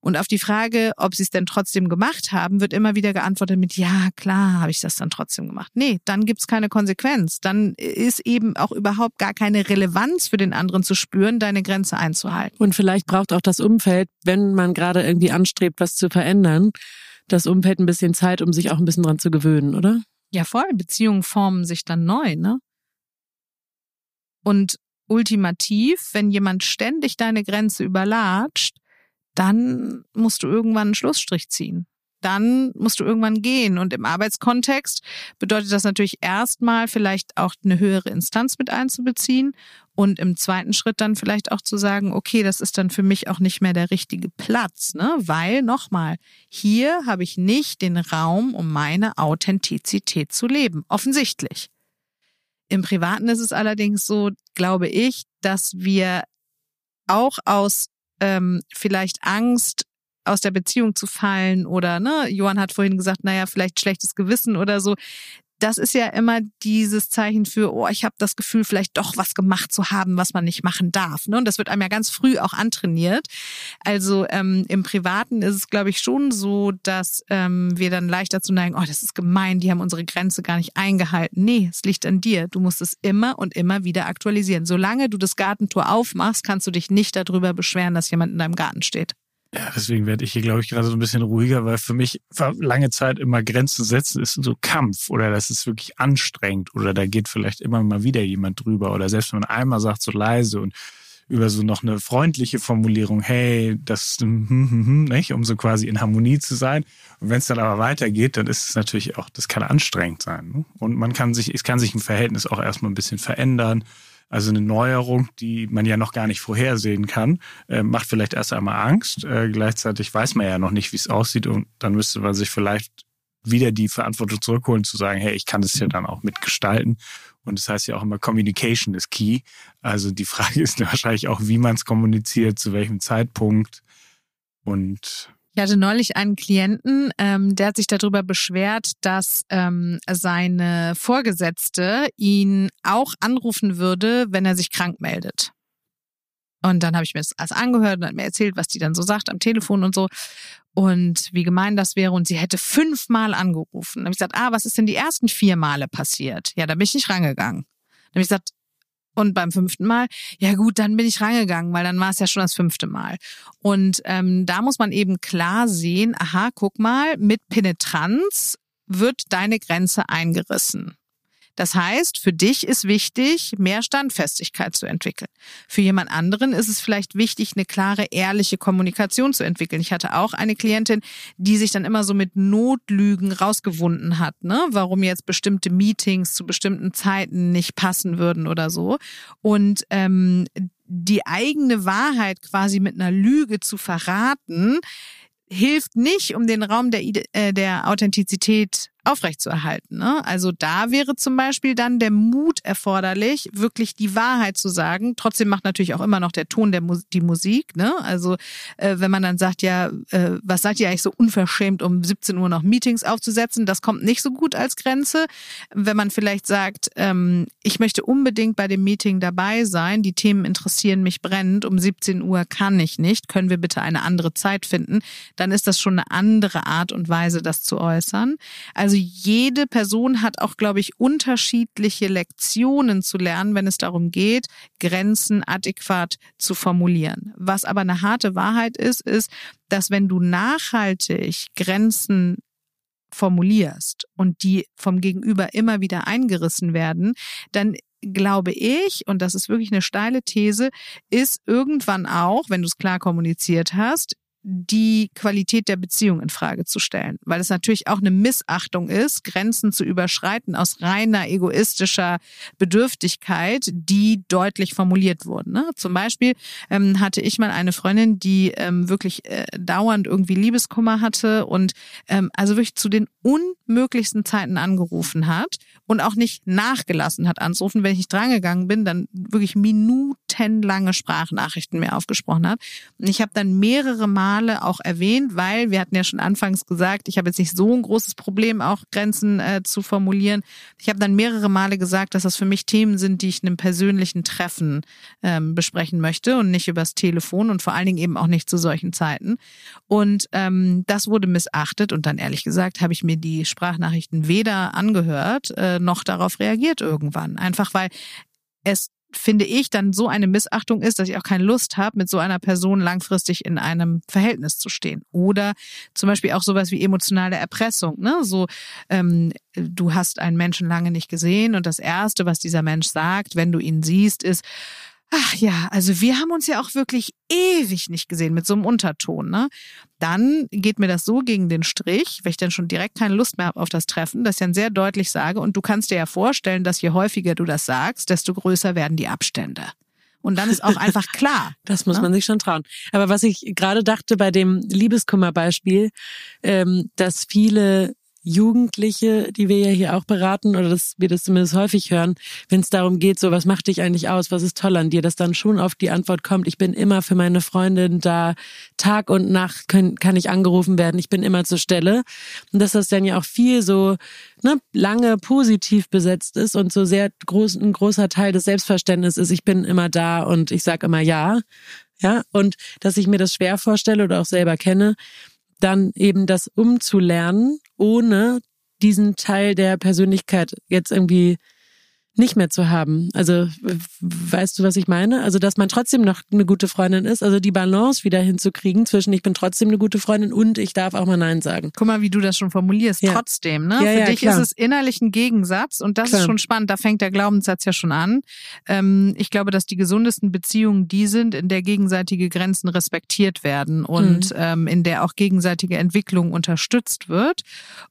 Und auf die Frage, ob sie es denn trotzdem gemacht haben, wird immer wieder geantwortet mit, ja, klar, habe ich das dann trotzdem gemacht. Nee, dann gibt's keine Konsequenz. Dann ist eben auch überhaupt gar keine Relevanz für den anderen zu spüren, deine Grenze einzuhalten. Und vielleicht braucht auch das Umfeld, wenn man gerade irgendwie anstrebt, was zu verändern, das Umfeld ein bisschen Zeit, um sich auch ein bisschen dran zu gewöhnen, oder? Ja, voll. Beziehungen formen sich dann neu, ne? Und ultimativ, wenn jemand ständig deine Grenze überlatscht, dann musst du irgendwann einen Schlussstrich ziehen. Dann musst du irgendwann gehen. Und im Arbeitskontext bedeutet das natürlich erstmal vielleicht auch eine höhere Instanz mit einzubeziehen und im zweiten Schritt dann vielleicht auch zu sagen, okay, das ist dann für mich auch nicht mehr der richtige Platz, ne? Weil nochmal, hier habe ich nicht den Raum, um meine Authentizität zu leben. Offensichtlich. Im Privaten ist es allerdings so, glaube ich, dass wir auch aus ähm, vielleicht Angst, aus der Beziehung zu fallen oder, ne, Johann hat vorhin gesagt, naja, vielleicht schlechtes Gewissen oder so. Das ist ja immer dieses Zeichen für, oh, ich habe das Gefühl, vielleicht doch was gemacht zu haben, was man nicht machen darf. Ne? Und das wird einem ja ganz früh auch antrainiert. Also ähm, im Privaten ist es, glaube ich, schon so, dass ähm, wir dann leicht dazu neigen, oh, das ist gemein, die haben unsere Grenze gar nicht eingehalten. Nee, es liegt an dir. Du musst es immer und immer wieder aktualisieren. Solange du das Gartentor aufmachst, kannst du dich nicht darüber beschweren, dass jemand in deinem Garten steht. Ja, deswegen werde ich hier, glaube ich, gerade so ein bisschen ruhiger, weil für mich war lange Zeit immer Grenzen setzen ist so Kampf oder das ist wirklich anstrengend oder da geht vielleicht immer mal wieder jemand drüber oder selbst wenn man einmal sagt so leise und über so noch eine freundliche Formulierung, hey, das, hm, hm, hm, nicht, um so quasi in Harmonie zu sein. Und wenn es dann aber weitergeht, dann ist es natürlich auch, das kann anstrengend sein. Ne? Und man kann sich, es kann sich ein Verhältnis auch erstmal ein bisschen verändern. Also eine Neuerung, die man ja noch gar nicht vorhersehen kann, äh, macht vielleicht erst einmal Angst. Äh, gleichzeitig weiß man ja noch nicht, wie es aussieht und dann müsste man sich vielleicht wieder die Verantwortung zurückholen, zu sagen, hey, ich kann das ja dann auch mitgestalten. Und das heißt ja auch immer, Communication ist key. Also die Frage ist wahrscheinlich auch, wie man es kommuniziert, zu welchem Zeitpunkt. Und ich hatte neulich einen Klienten, ähm, der hat sich darüber beschwert, dass ähm, seine Vorgesetzte ihn auch anrufen würde, wenn er sich krank meldet. Und dann habe ich mir das alles angehört und hat mir erzählt, was die dann so sagt am Telefon und so. Und wie gemein das wäre. Und sie hätte fünfmal angerufen. Dann habe ich gesagt, ah, was ist denn die ersten vier Male passiert? Ja, da bin ich nicht rangegangen. Dann habe ich gesagt, und beim fünften Mal, ja gut, dann bin ich reingegangen, weil dann war es ja schon das fünfte Mal. Und ähm, da muss man eben klar sehen, aha, guck mal, mit Penetranz wird deine Grenze eingerissen. Das heißt, für dich ist wichtig, mehr Standfestigkeit zu entwickeln. Für jemand anderen ist es vielleicht wichtig, eine klare, ehrliche Kommunikation zu entwickeln. Ich hatte auch eine Klientin, die sich dann immer so mit Notlügen rausgewunden hat, ne? warum jetzt bestimmte Meetings zu bestimmten Zeiten nicht passen würden oder so. Und ähm, die eigene Wahrheit quasi mit einer Lüge zu verraten, hilft nicht, um den Raum der, äh, der Authentizität aufrechtzuerhalten. Ne? Also da wäre zum Beispiel dann der Mut erforderlich, wirklich die Wahrheit zu sagen. Trotzdem macht natürlich auch immer noch der Ton der Mu die Musik. Ne? Also äh, wenn man dann sagt, ja, äh, was seid ihr eigentlich so unverschämt, um 17 Uhr noch Meetings aufzusetzen, das kommt nicht so gut als Grenze. Wenn man vielleicht sagt, ähm, ich möchte unbedingt bei dem Meeting dabei sein, die Themen interessieren mich brennend, um 17 Uhr kann ich nicht, können wir bitte eine andere Zeit finden, dann ist das schon eine andere Art und Weise, das zu äußern. Also also jede Person hat auch, glaube ich, unterschiedliche Lektionen zu lernen, wenn es darum geht, Grenzen adäquat zu formulieren. Was aber eine harte Wahrheit ist, ist, dass wenn du nachhaltig Grenzen formulierst und die vom Gegenüber immer wieder eingerissen werden, dann glaube ich, und das ist wirklich eine steile These, ist irgendwann auch, wenn du es klar kommuniziert hast, die Qualität der Beziehung in Frage zu stellen, weil es natürlich auch eine Missachtung ist, Grenzen zu überschreiten aus reiner egoistischer Bedürftigkeit, die deutlich formuliert wurden. Ne? Zum Beispiel ähm, hatte ich mal eine Freundin, die ähm, wirklich äh, dauernd irgendwie Liebeskummer hatte und ähm, also wirklich zu den unmöglichsten Zeiten angerufen hat und auch nicht nachgelassen hat anzurufen. Wenn ich drangegangen bin, dann wirklich minutenlange Sprachnachrichten mir aufgesprochen hat. Und ich habe dann mehrere Male auch erwähnt, weil wir hatten ja schon anfangs gesagt, ich habe jetzt nicht so ein großes Problem, auch Grenzen äh, zu formulieren. Ich habe dann mehrere Male gesagt, dass das für mich Themen sind, die ich in einem persönlichen Treffen ähm, besprechen möchte und nicht übers Telefon und vor allen Dingen eben auch nicht zu solchen Zeiten. Und ähm, das wurde missachtet und dann ehrlich gesagt habe ich mir die Sprachnachrichten weder angehört, äh, noch darauf reagiert irgendwann. Einfach weil es finde ich, dann so eine Missachtung ist, dass ich auch keine Lust habe, mit so einer Person langfristig in einem Verhältnis zu stehen. Oder zum Beispiel auch sowas wie emotionale Erpressung. Ne? So, ähm, du hast einen Menschen lange nicht gesehen und das Erste, was dieser Mensch sagt, wenn du ihn siehst, ist, ach ja, also wir haben uns ja auch wirklich ewig nicht gesehen mit so einem Unterton. Ne? Dann geht mir das so gegen den Strich, weil ich dann schon direkt keine Lust mehr habe auf das Treffen, dass ich dann sehr deutlich sage, und du kannst dir ja vorstellen, dass je häufiger du das sagst, desto größer werden die Abstände. Und dann ist auch einfach klar. Das muss ne? man sich schon trauen. Aber was ich gerade dachte bei dem Liebeskummerbeispiel, ähm, dass viele Jugendliche, die wir ja hier auch beraten, oder dass wir das zumindest häufig hören, wenn es darum geht, so was macht dich eigentlich aus, was ist toll an dir, dass dann schon oft die Antwort kommt, ich bin immer für meine Freundin da, Tag und Nacht können, kann ich angerufen werden, ich bin immer zur Stelle. Und dass das dann ja auch viel so ne, lange positiv besetzt ist und so sehr groß, ein großer Teil des Selbstverständnisses ist, ich bin immer da und ich sage immer ja. Ja, und dass ich mir das schwer vorstelle oder auch selber kenne, dann eben das umzulernen, ohne diesen Teil der Persönlichkeit jetzt irgendwie nicht mehr zu haben. Also weißt du, was ich meine? Also dass man trotzdem noch eine gute Freundin ist, also die Balance wieder hinzukriegen zwischen ich bin trotzdem eine gute Freundin und ich darf auch mal Nein sagen. Guck mal, wie du das schon formulierst. Ja. Trotzdem, ne? Ja, Für ja, dich klar. ist es innerlich ein Gegensatz und das Klar. ist schon spannend. Da fängt der Glaubenssatz ja schon an. Ähm, ich glaube, dass die gesundesten Beziehungen die sind, in der gegenseitige Grenzen respektiert werden und Mhm. ähm, in der auch gegenseitige Entwicklung unterstützt wird.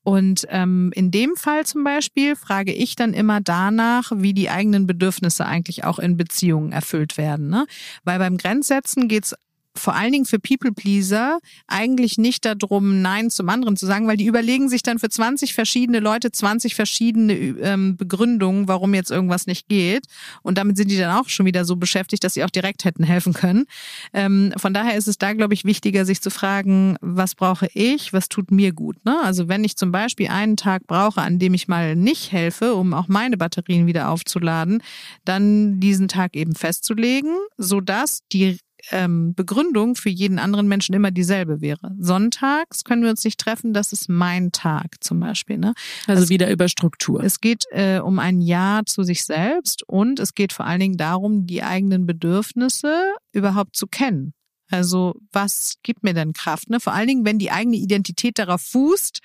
Und ähm, in dem Fall zum Beispiel frage ich dann immer danach, wie die eigenen Bedürfnisse eigentlich auch in Beziehungen erfüllt werden. Ne? Weil beim Grenzsetzen geht's vor allen Dingen für People-Pleaser eigentlich nicht darum, Nein zum anderen zu sagen, weil die überlegen sich dann für 20 verschiedene Leute 20 verschiedene ähm, Begründungen, warum jetzt irgendwas nicht geht. Und damit sind die dann auch schon wieder so beschäftigt, dass sie auch direkt hätten helfen können. Ähm, von daher ist es da, glaube ich, wichtiger, sich zu fragen, was brauche ich, was tut mir gut. Ne? Also wenn ich zum Beispiel einen Tag brauche, an dem ich mal nicht helfe, um auch meine Batterien wieder aufzuladen, dann diesen Tag eben festzulegen, sodass die ähm, Begründung für jeden anderen Menschen immer dieselbe wäre. Sonntags können wir uns nicht treffen, das ist mein Tag zum Beispiel. Ne? Also wieder über Struktur. Es geht äh, um ein Ja zu sich selbst und es geht vor allen Dingen darum, die eigenen Bedürfnisse überhaupt zu kennen. Also was gibt mir denn Kraft? Ne? Vor allen Dingen, wenn die eigene Identität darauf fußt,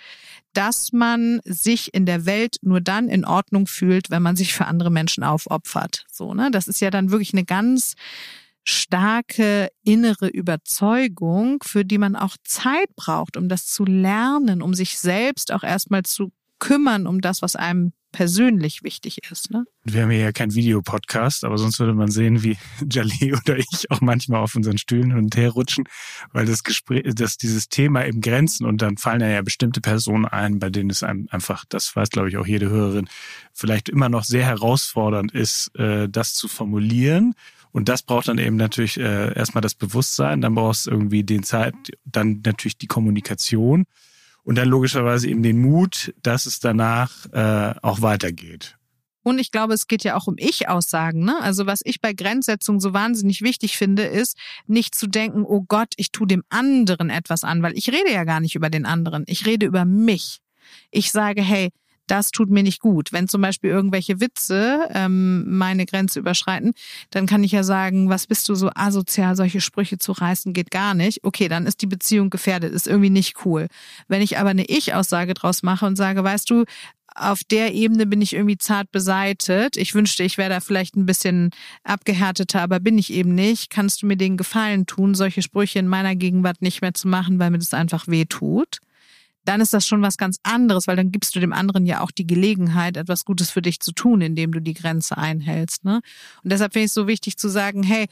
dass man sich in der Welt nur dann in Ordnung fühlt, wenn man sich für andere Menschen aufopfert. So, ne? Das ist ja dann wirklich eine ganz starke innere Überzeugung, für die man auch Zeit braucht, um das zu lernen, um sich selbst auch erstmal zu kümmern um das, was einem persönlich wichtig ist. Ne? Wir haben hier ja kein Videopodcast, aber sonst würde man sehen, wie Jalé oder ich auch manchmal auf unseren Stühlen hin und her rutschen, weil das Gespräch, dass dieses Thema eben Grenzen und dann fallen ja bestimmte Personen ein, bei denen es einem einfach, das weiß glaube ich auch jede Hörerin, vielleicht immer noch sehr herausfordernd ist, äh, das zu formulieren. Und das braucht dann eben natürlich äh, erstmal das Bewusstsein, dann brauchst du irgendwie den Zeit, dann natürlich die Kommunikation und dann logischerweise eben den Mut, dass es danach äh, auch weitergeht. Und ich glaube, es geht ja auch um Ich-Aussagen. Ne? Also was ich bei Grenzsetzung so wahnsinnig wichtig finde, ist nicht zu denken, oh Gott, ich tue dem anderen etwas an, weil ich rede ja gar nicht über den anderen. Ich rede über mich. Ich sage, hey, das tut mir nicht gut. Wenn zum Beispiel irgendwelche Witze ähm, meine Grenze überschreiten, dann kann ich ja sagen, was bist du so asozial, solche Sprüche zu reißen, geht gar nicht. Okay, dann ist die Beziehung gefährdet, ist irgendwie nicht cool. Wenn ich aber eine Ich-Aussage draus mache und sage, weißt du, auf der Ebene bin ich irgendwie zart beseitet. Ich wünschte, ich wäre da vielleicht ein bisschen abgehärteter, aber bin ich eben nicht. Kannst du mir den Gefallen tun, solche Sprüche in meiner Gegenwart nicht mehr zu machen, weil mir das einfach weh tut? Dann ist das schon was ganz anderes, weil dann gibst du dem anderen ja auch die Gelegenheit, etwas Gutes für dich zu tun, indem du die Grenze einhältst. Ne? Und deshalb finde ich es so wichtig zu sagen, hey,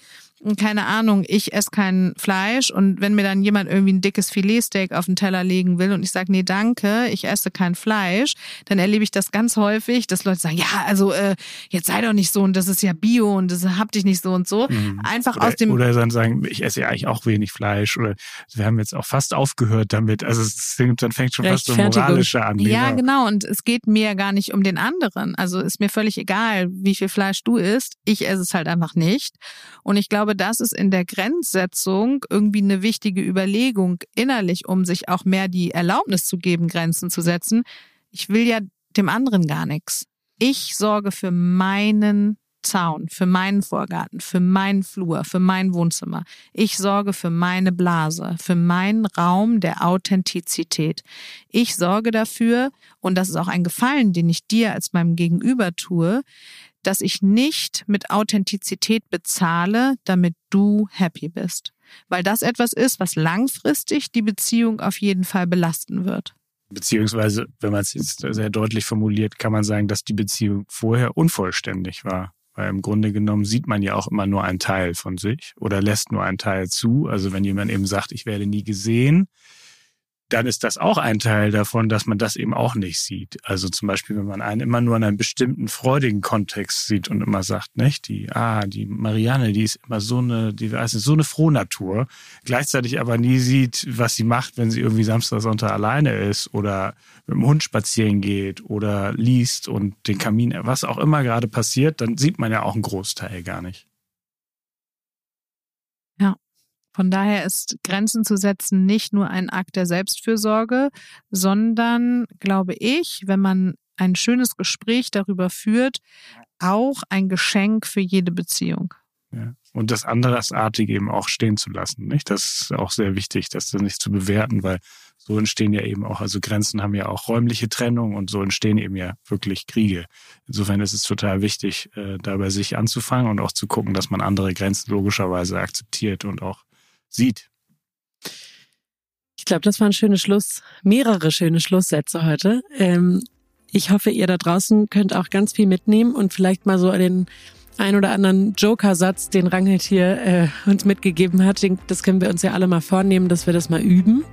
keine Ahnung, ich esse kein Fleisch und wenn mir dann jemand irgendwie ein dickes Filetsteak auf den Teller legen will und ich sage, nee, danke, ich esse kein Fleisch, dann erlebe ich das ganz häufig, dass Leute sagen, ja, also äh, jetzt sei doch nicht so und das ist ja Bio und das habt dich nicht so und so. Mhm. Einfach oder, aus dem... Oder dann sagen, ich esse ja eigentlich auch wenig Fleisch oder wir haben jetzt auch fast aufgehört damit. Also es, dann fängt schon fast so moralischer an. Ja, genau. genau. Und es geht mir gar nicht um den anderen. Also ist mir völlig egal, wie viel Fleisch du isst. Ich esse es halt einfach nicht. Und ich glaube, das ist in der Grenzsetzung irgendwie eine wichtige Überlegung innerlich, um sich auch mehr die Erlaubnis zu geben, Grenzen zu setzen. Ich will ja dem anderen gar nichts. Ich sorge für meinen Zaun, für meinen Vorgarten, für meinen Flur, für mein Wohnzimmer. Ich sorge für meine Blase, für meinen Raum der Authentizität. Ich sorge dafür, und das ist auch ein Gefallen, den ich dir als meinem Gegenüber tue, dass ich nicht mit Authentizität bezahle, damit du happy bist. Weil das etwas ist, was langfristig die Beziehung auf jeden Fall belasten wird. Beziehungsweise, wenn man es jetzt sehr deutlich formuliert, kann man sagen, dass die Beziehung vorher unvollständig war. Weil im Grunde genommen sieht man ja auch immer nur einen Teil von sich oder lässt nur einen Teil zu. Also wenn jemand eben sagt, ich werde nie gesehen, dann ist das auch ein Teil davon, dass man das eben auch nicht sieht. Also zum Beispiel, wenn man einen immer nur in einem bestimmten freudigen Kontext sieht und immer sagt, nicht, die, ah, die Marianne, die ist immer so eine, die weiß nicht, so eine Frohnatur, gleichzeitig aber nie sieht, was sie macht, wenn sie irgendwie Samstag, Sonntag alleine ist oder mit dem Hund spazieren geht oder liest und den Kamin, was auch immer gerade passiert, dann sieht man ja auch einen Großteil gar nicht. Von daher ist Grenzen zu setzen nicht nur ein Akt der Selbstfürsorge, sondern, glaube ich, wenn man ein schönes Gespräch darüber führt, auch ein Geschenk für jede Beziehung. Ja. Und das Andersartige eben auch stehen zu lassen. Nicht? Das ist auch sehr wichtig, das nicht zu bewerten, weil so entstehen ja eben auch, also Grenzen haben ja auch räumliche Trennung und so entstehen eben ja wirklich Kriege. Insofern ist es total wichtig, äh, da bei sich anzufangen und auch zu gucken, dass man andere Grenzen logischerweise akzeptiert und auch sieht. Ich glaube, das war ein schönes Schluss, mehrere schöne Schlusssätze heute. Ähm, ich hoffe, ihr da draußen könnt auch ganz viel mitnehmen und vielleicht mal so den ein oder anderen Joker-Satz, den Rangelt hier äh, uns mitgegeben hat. Das können wir uns ja alle mal vornehmen, dass wir das mal üben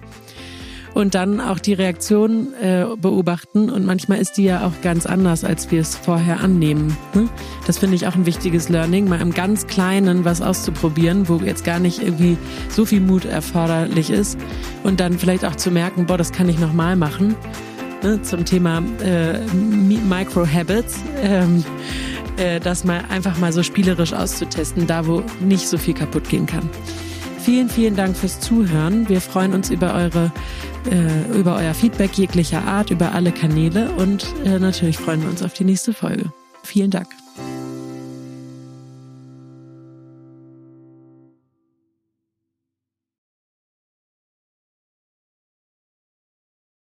und dann auch die Reaktion äh, beobachten. Und manchmal ist die ja auch ganz anders, als wir es vorher annehmen. Ne? Das finde ich auch ein wichtiges Learning, mal im ganz Kleinen was auszuprobieren, wo jetzt gar nicht irgendwie so viel Mut erforderlich ist. Und dann vielleicht auch zu merken, boah, das kann ich nochmal machen. Ne? Zum Thema äh, Micro Habits. Ähm, äh, das mal einfach mal so spielerisch auszutesten, da wo nicht so viel kaputt gehen kann. Vielen, vielen Dank fürs Zuhören. Wir freuen uns über eure äh, über euer Feedback jeglicher Art, über alle Kanäle und äh, natürlich freuen wir uns auf die nächste Folge. Vielen Dank.